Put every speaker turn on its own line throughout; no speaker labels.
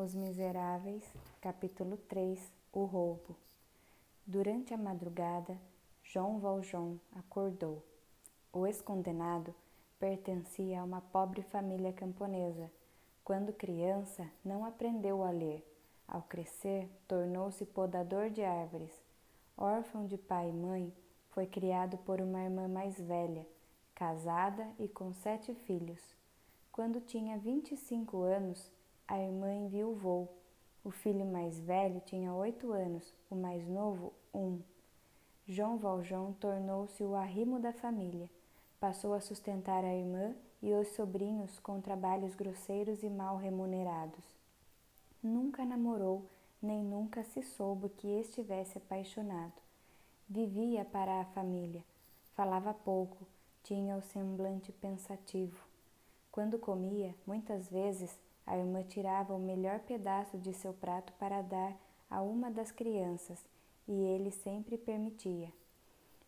Os Miseráveis, capítulo 3 O roubo. Durante a madrugada, João Valjean acordou. O ex-condenado pertencia a uma pobre família camponesa. Quando criança, não aprendeu a ler. Ao crescer, tornou-se podador de árvores. Órfão de pai e mãe, foi criado por uma irmã mais velha, casada e com sete filhos. Quando tinha 25 anos, a irmã enviuvou. O filho mais velho tinha oito anos, o mais novo, um. João Valjean tornou-se o arrimo da família. Passou a sustentar a irmã e os sobrinhos com trabalhos grosseiros e mal remunerados. Nunca namorou, nem nunca se soube que estivesse apaixonado. Vivia para a família, falava pouco, tinha o semblante pensativo. Quando comia, muitas vezes a irmã tirava o melhor pedaço de seu prato para dar a uma das crianças e ele sempre permitia.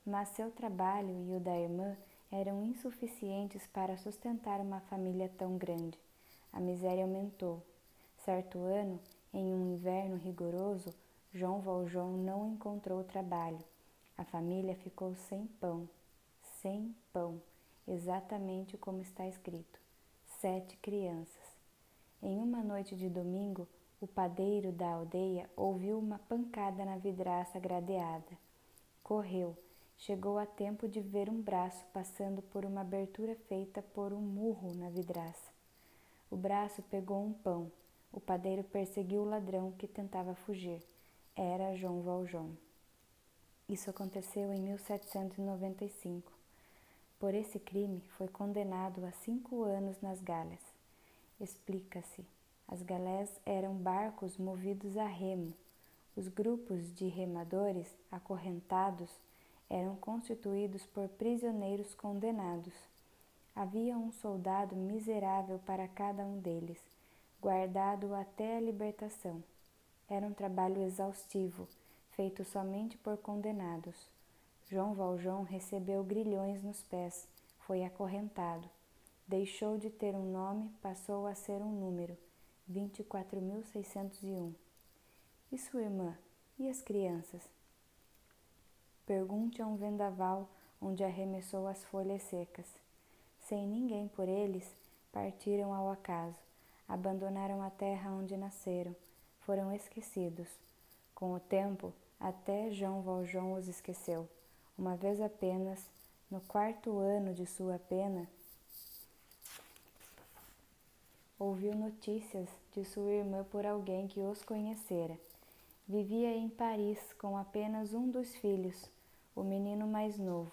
Mas seu trabalho e o da irmã eram insuficientes para sustentar uma família tão grande. A miséria aumentou. Certo ano, em um inverno rigoroso, João Valjean não encontrou trabalho. A família ficou sem pão. Sem pão, exatamente como está escrito. Sete crianças. Em uma noite de domingo, o padeiro da aldeia ouviu uma pancada na vidraça gradeada. Correu, chegou a tempo de ver um braço passando por uma abertura feita por um murro na vidraça. O braço pegou um pão. O padeiro perseguiu o ladrão que tentava fugir. Era João Valjean. Isso aconteceu em 1795. Por esse crime, foi condenado a cinco anos nas galhas. Explica-se. As galés eram barcos movidos a remo. Os grupos de remadores acorrentados eram constituídos por prisioneiros condenados. Havia um soldado miserável para cada um deles, guardado até a libertação. Era um trabalho exaustivo, feito somente por condenados. João Valjean recebeu grilhões nos pés, foi acorrentado. Deixou de ter um nome, passou a ser um número, 24.601. E sua irmã? E as crianças? Pergunte a um vendaval onde arremessou as folhas secas. Sem ninguém por eles, partiram ao acaso, abandonaram a terra onde nasceram, foram esquecidos. Com o tempo, até João Valjean os esqueceu. Uma vez apenas, no quarto ano de sua pena, ouviu notícias de sua irmã por alguém que os conhecera. Vivia em Paris com apenas um dos filhos, o menino mais novo.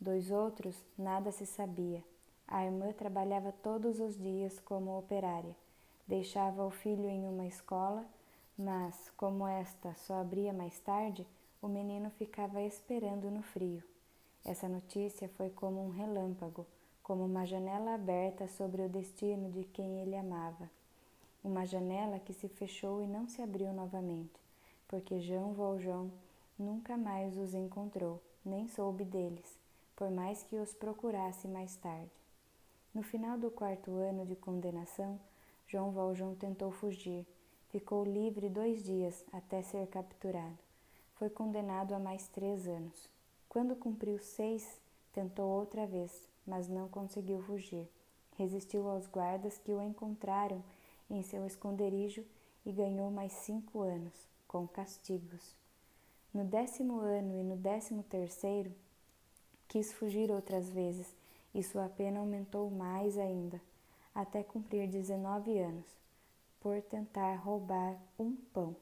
Dos outros, nada se sabia. A irmã trabalhava todos os dias como operária. Deixava o filho em uma escola, mas, como esta só abria mais tarde, o menino ficava esperando no frio. Essa notícia foi como um relâmpago como uma janela aberta sobre o destino de quem ele amava. Uma janela que se fechou e não se abriu novamente, porque João Valjean nunca mais os encontrou, nem soube deles, por mais que os procurasse mais tarde. No final do quarto ano de condenação, João Valjean tentou fugir. Ficou livre dois dias até ser capturado. Foi condenado a mais três anos. Quando cumpriu seis, tentou outra vez, mas não conseguiu fugir. Resistiu aos guardas que o encontraram em seu esconderijo e ganhou mais cinco anos, com castigos. No décimo ano e no décimo terceiro, quis fugir outras vezes e sua pena aumentou mais ainda, até cumprir 19 anos, por tentar roubar um pão.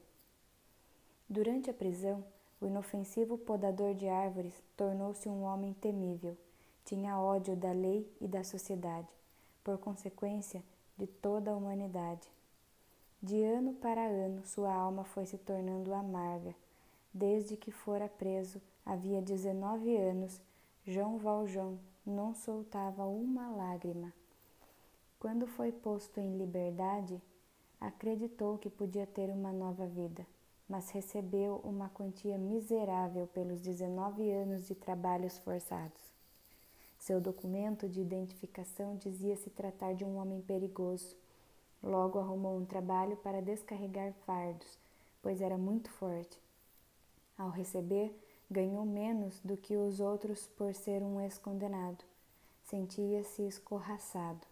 Durante a prisão, o inofensivo podador de árvores tornou-se um homem temível tinha ódio da lei e da sociedade, por consequência de toda a humanidade. De ano para ano, sua alma foi se tornando amarga. Desde que fora preso, havia 19 anos, João Valjean não soltava uma lágrima. Quando foi posto em liberdade, acreditou que podia ter uma nova vida, mas recebeu uma quantia miserável pelos 19 anos de trabalhos forçados. Seu documento de identificação dizia se tratar de um homem perigoso. Logo arrumou um trabalho para descarregar fardos, pois era muito forte. Ao receber, ganhou menos do que os outros por ser um ex-condenado. Sentia-se escorraçado.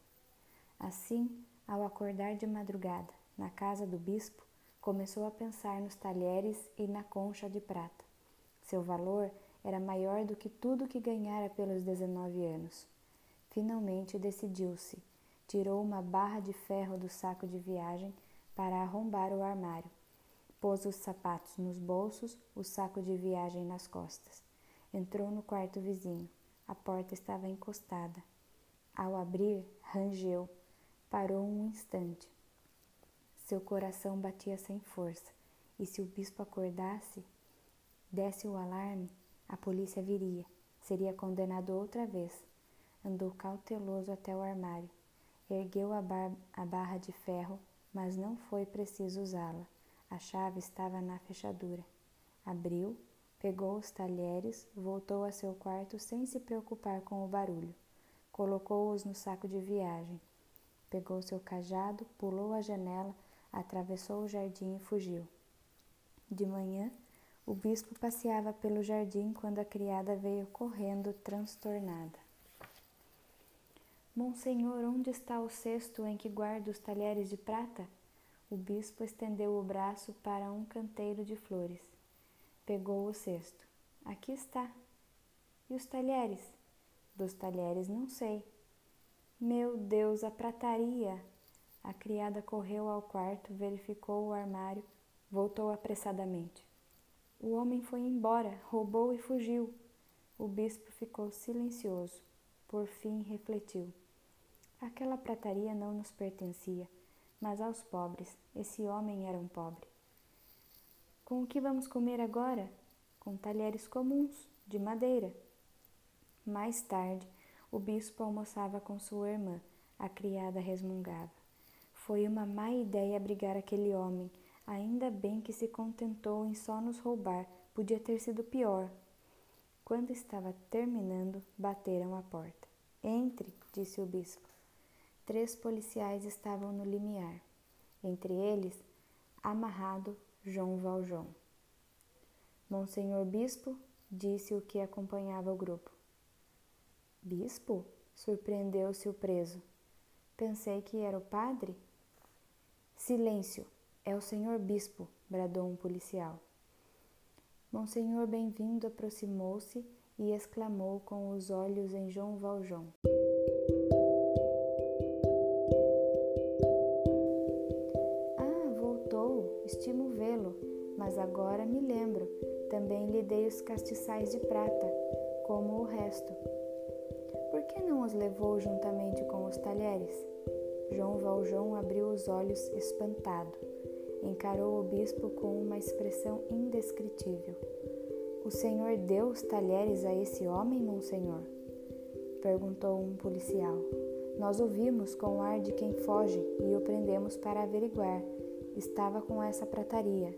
Assim, ao acordar de madrugada, na casa do bispo, começou a pensar nos talheres e na concha de prata. Seu valor era maior do que tudo que ganhara pelos 19 anos. Finalmente decidiu-se. Tirou uma barra de ferro do saco de viagem para arrombar o armário. Pôs os sapatos nos bolsos, o saco de viagem nas costas. Entrou no quarto vizinho. A porta estava encostada. Ao abrir, rangeu. Parou um instante. Seu coração batia sem força, e se o bispo acordasse, desse o alarme, a polícia viria. Seria condenado outra vez. Andou cauteloso até o armário. Ergueu a, bar a barra de ferro, mas não foi preciso usá-la. A chave estava na fechadura. Abriu, pegou os talheres, voltou a seu quarto sem se preocupar com o barulho. Colocou-os no saco de viagem. Pegou seu cajado, pulou a janela atravessou o jardim e fugiu. De manhã, o bispo passeava pelo jardim quando a criada veio correndo transtornada. Monsenhor, onde está o cesto em que guardo os talheres de prata? O bispo estendeu o braço para um canteiro de flores. Pegou o cesto. Aqui está. E os talheres? Dos talheres não sei. Meu Deus, a prataria! A criada correu ao quarto, verificou o armário, voltou apressadamente. O homem foi embora, roubou e fugiu. O bispo ficou silencioso. Por fim, refletiu. Aquela prataria não nos pertencia, mas aos pobres. Esse homem era um pobre. Com o que vamos comer agora? Com talheres comuns, de madeira. Mais tarde, o bispo almoçava com sua irmã. A criada resmungava. Foi uma má ideia abrigar aquele homem. Ainda bem que se contentou em só nos roubar. Podia ter sido pior. Quando estava terminando, bateram à porta. Entre, disse o bispo. Três policiais estavam no limiar. Entre eles, amarrado, João Valjean. Monsenhor Bispo, disse o que acompanhava o grupo. Bispo? surpreendeu-se o preso. Pensei que era o padre. Silêncio! É o senhor bispo! bradou um policial. Monsenhor Bem-vindo aproximou-se e exclamou com os olhos em João Valjean. Ah, voltou! Estimo vê-lo, mas agora me lembro. Também lhe dei os castiçais de prata, como o resto. Por que não os levou juntamente com os talheres? João Valjean abriu os olhos espantado. Encarou o bispo com uma expressão indescritível. O senhor deu os talheres a esse homem, monsenhor? Perguntou um policial. Nós o vimos com o ar de quem foge e o prendemos para averiguar. Estava com essa prataria.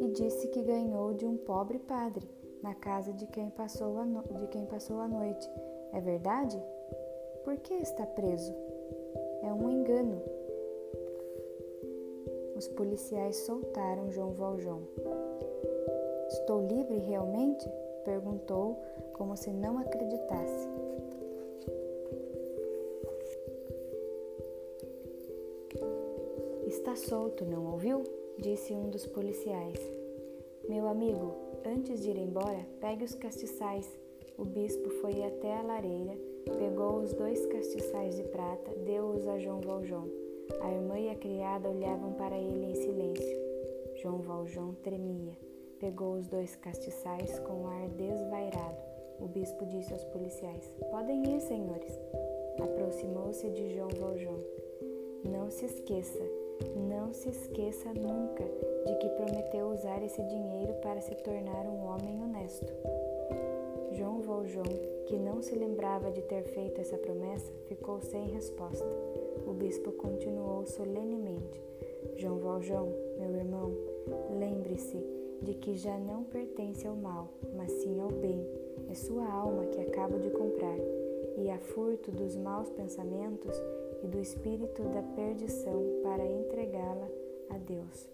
E disse que ganhou de um pobre padre na casa de quem passou a, no... de quem passou a noite. É verdade? Por que está preso? É um engano. Os policiais soltaram João Valjean. Estou livre realmente? perguntou, como se não acreditasse. Está solto, não ouviu? disse um dos policiais. Meu amigo, antes de ir embora, pegue os castiçais. O bispo foi até a lareira Pegou os dois castiçais de prata, deu-os a João Valjean. A irmã e a criada olhavam para ele em silêncio. João Valjean tremia. Pegou os dois castiçais com ar desvairado. O bispo disse aos policiais: Podem ir, senhores. Aproximou-se de João Valjean. Não se esqueça, não se esqueça nunca de que prometeu usar esse dinheiro para se tornar um homem honesto. João Valjean, que não se lembrava de ter feito essa promessa, ficou sem resposta. O bispo continuou solenemente: João Valjean, meu irmão, lembre-se de que já não pertence ao mal, mas sim ao bem. É sua alma que acabo de comprar, e a furto dos maus pensamentos e do espírito da perdição para entregá-la a Deus.